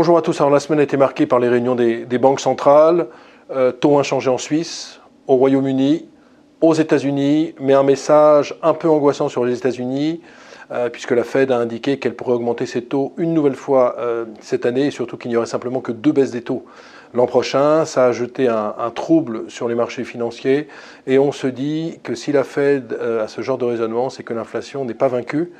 Bonjour à tous. Alors la semaine a été marquée par les réunions des, banques centrales, euh, taux inchangés en Suisse, au Royaume-Uni, aux États-Unis, mais un message un peu angoissant sur les États-Unis, euh, puisque la Fed a indiqué qu'elle pourrait augmenter ses taux une nouvelle fois euh, cette année, et surtout qu'il n'y aurait simplement que deux baisses des taux l'an prochain. Ça a jeté un, trouble sur les marchés financiers, et on se dit que si la Fed a ce genre de raisonnement, c'est que l'inflation n'est pas vaincue.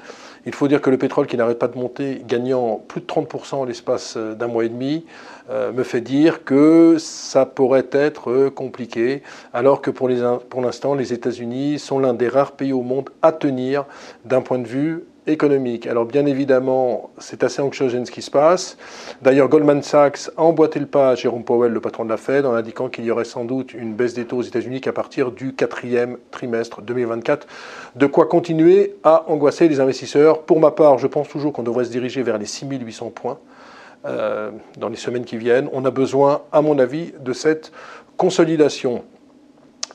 Il faut dire que le pétrole qui n'arrête pas de monter, gagnant plus de 30% en l'espace euh, d'un mois et demi, euh, me fait dire que ça pourrait être compliqué, alors que pour l'instant, les États-Unis sont l'un des rares pays au monde à tenir d'un point de vue économique. Alors bien évidemment, c'est assez anxiogène ce qui se passe. D'ailleurs, Goldman Sachs a emboîté le pas à Jérôme Powell, le patron de la Fed, en indiquant qu'il y aurait sans doute une baisse des taux aux États-Unis qu'à partir du quatrième trimestre 2024. De quoi continuer à angoisser les investisseurs. Pour ma part, je pense toujours qu'on devrait se diriger vers les 6800 points. Euh, dans les semaines qui viennent. On a besoin, à mon avis, de cette consolidation.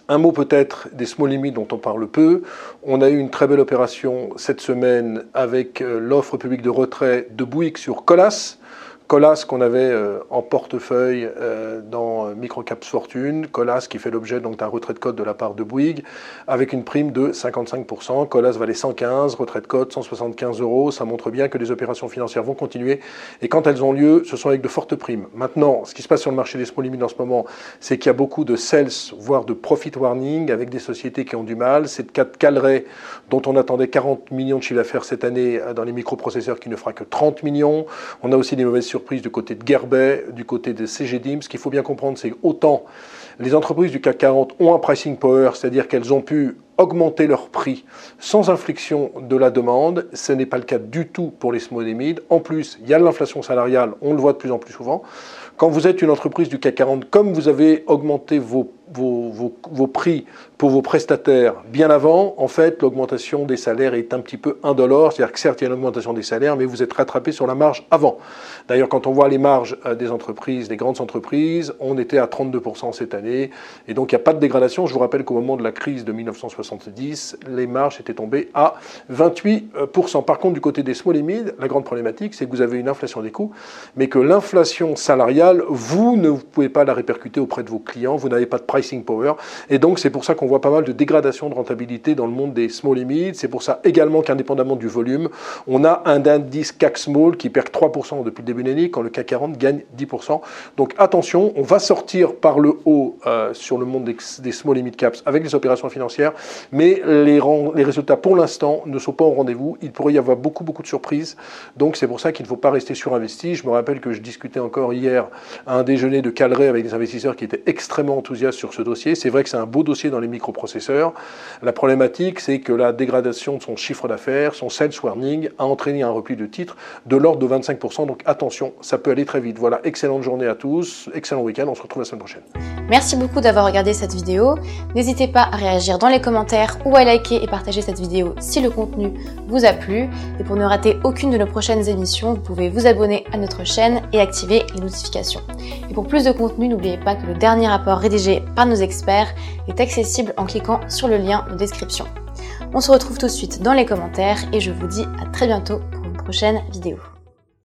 Un mot peut-être des small limits dont on parle peu. On a eu une très belle opération cette semaine avec euh, l'offre publique de retrait de Bouygues sur Colas. Colas qu'on avait euh, en portefeuille euh, dans Microcaps Fortune, Colas qui fait l'objet d'un retrait de code de la part de Bouygues, avec une prime de 55%. Colas valait 115, retrait de code 175 euros. Ça montre bien que les opérations financières vont continuer. Et quand elles ont lieu, ce sont avec de fortes primes. Maintenant, ce qui se passe sur le marché des small limits en ce moment, c'est qu'il y a beaucoup de sales, voire de profit warning, avec des sociétés qui ont du mal. C'est le cas de Calray, dont on attendait 40 millions de chiffre d'affaires cette année euh, dans les microprocesseurs, qui ne fera que 30 millions. On a aussi des mauvaises surprise du côté de Gerbet, du côté de CGDIM. Ce qu'il faut bien comprendre, c'est autant les entreprises du CAC 40 ont un pricing power, c'est-à-dire qu'elles ont pu augmenter leur prix sans inflexion de la demande. Ce n'est pas le cas du tout pour les small et mid. En plus, il y a l'inflation salariale, on le voit de plus en plus souvent. Quand vous êtes une entreprise du CAC 40, comme vous avez augmenté vos, prix pour vos prestataires bien avant, en fait, l'augmentation des salaires est un petit peu indolore. C'est-à-dire que certes, il y a une augmentation des salaires, mais vous êtes rattrapé sur la marge avant. D'ailleurs, quand on voit les marges euh, des entreprises, des grandes entreprises, on était à 32% cette année. Et donc, il n'y a pas de dégradation. Je vous rappelle qu'au moment de la crise de 1970, les marges étaient tombées à 28%. Par contre, du côté des small et mid, la grande problématique, c'est que vous avez une inflation des coûts, mais que l'inflation salariale, vous ne pouvez pas la répercuter auprès de vos clients. Vous n'avez pas de pricing power. Et donc, c'est pour ça qu'on pas mal de dégradation de rentabilité dans le monde des small limits. C'est pour ça également qu'indépendamment du volume, on a un indice CAC Small qui perd 3% depuis le début de l'année, quand le CAC 40 gagne 10%. Donc, attention, on va sortir par le haut euh, sur le monde des, small limit caps avec les opérations financières, mais les, les résultats pour l'instant ne sont pas au rendez-vous. Il pourrait y avoir beaucoup, beaucoup de surprises. Donc, c'est pour ça qu'il ne faut pas rester surinvesti. Je me rappelle que je discutais encore hier à un déjeuner de Calray avec des investisseurs qui étaient extrêmement enthousiastes sur ce dossier. C'est vrai que c'est un beau dossier dans les microprocesseurs. La problématique, c'est que la dégradation de son chiffre d'affaires, son sales warning, a entraîné un repli de titres de l'ordre de 25%. Donc attention, ça peut aller très vite. Voilà, excellente journée à tous, excellent week-end, on se retrouve la semaine prochaine. Merci beaucoup d'avoir regardé cette vidéo. N'hésitez pas à réagir dans les commentaires ou à liker et partager cette vidéo si le contenu vous a plu. Et pour ne rater aucune de nos prochaines émissions, vous pouvez vous abonner à notre chaîne et activer les notifications. Et pour plus de contenu, n'oubliez pas que le dernier rapport rédigé par nos experts est accessible en cliquant sur le lien de description. On se retrouve tout de suite dans les commentaires et je vous dis à très bientôt pour une prochaine vidéo.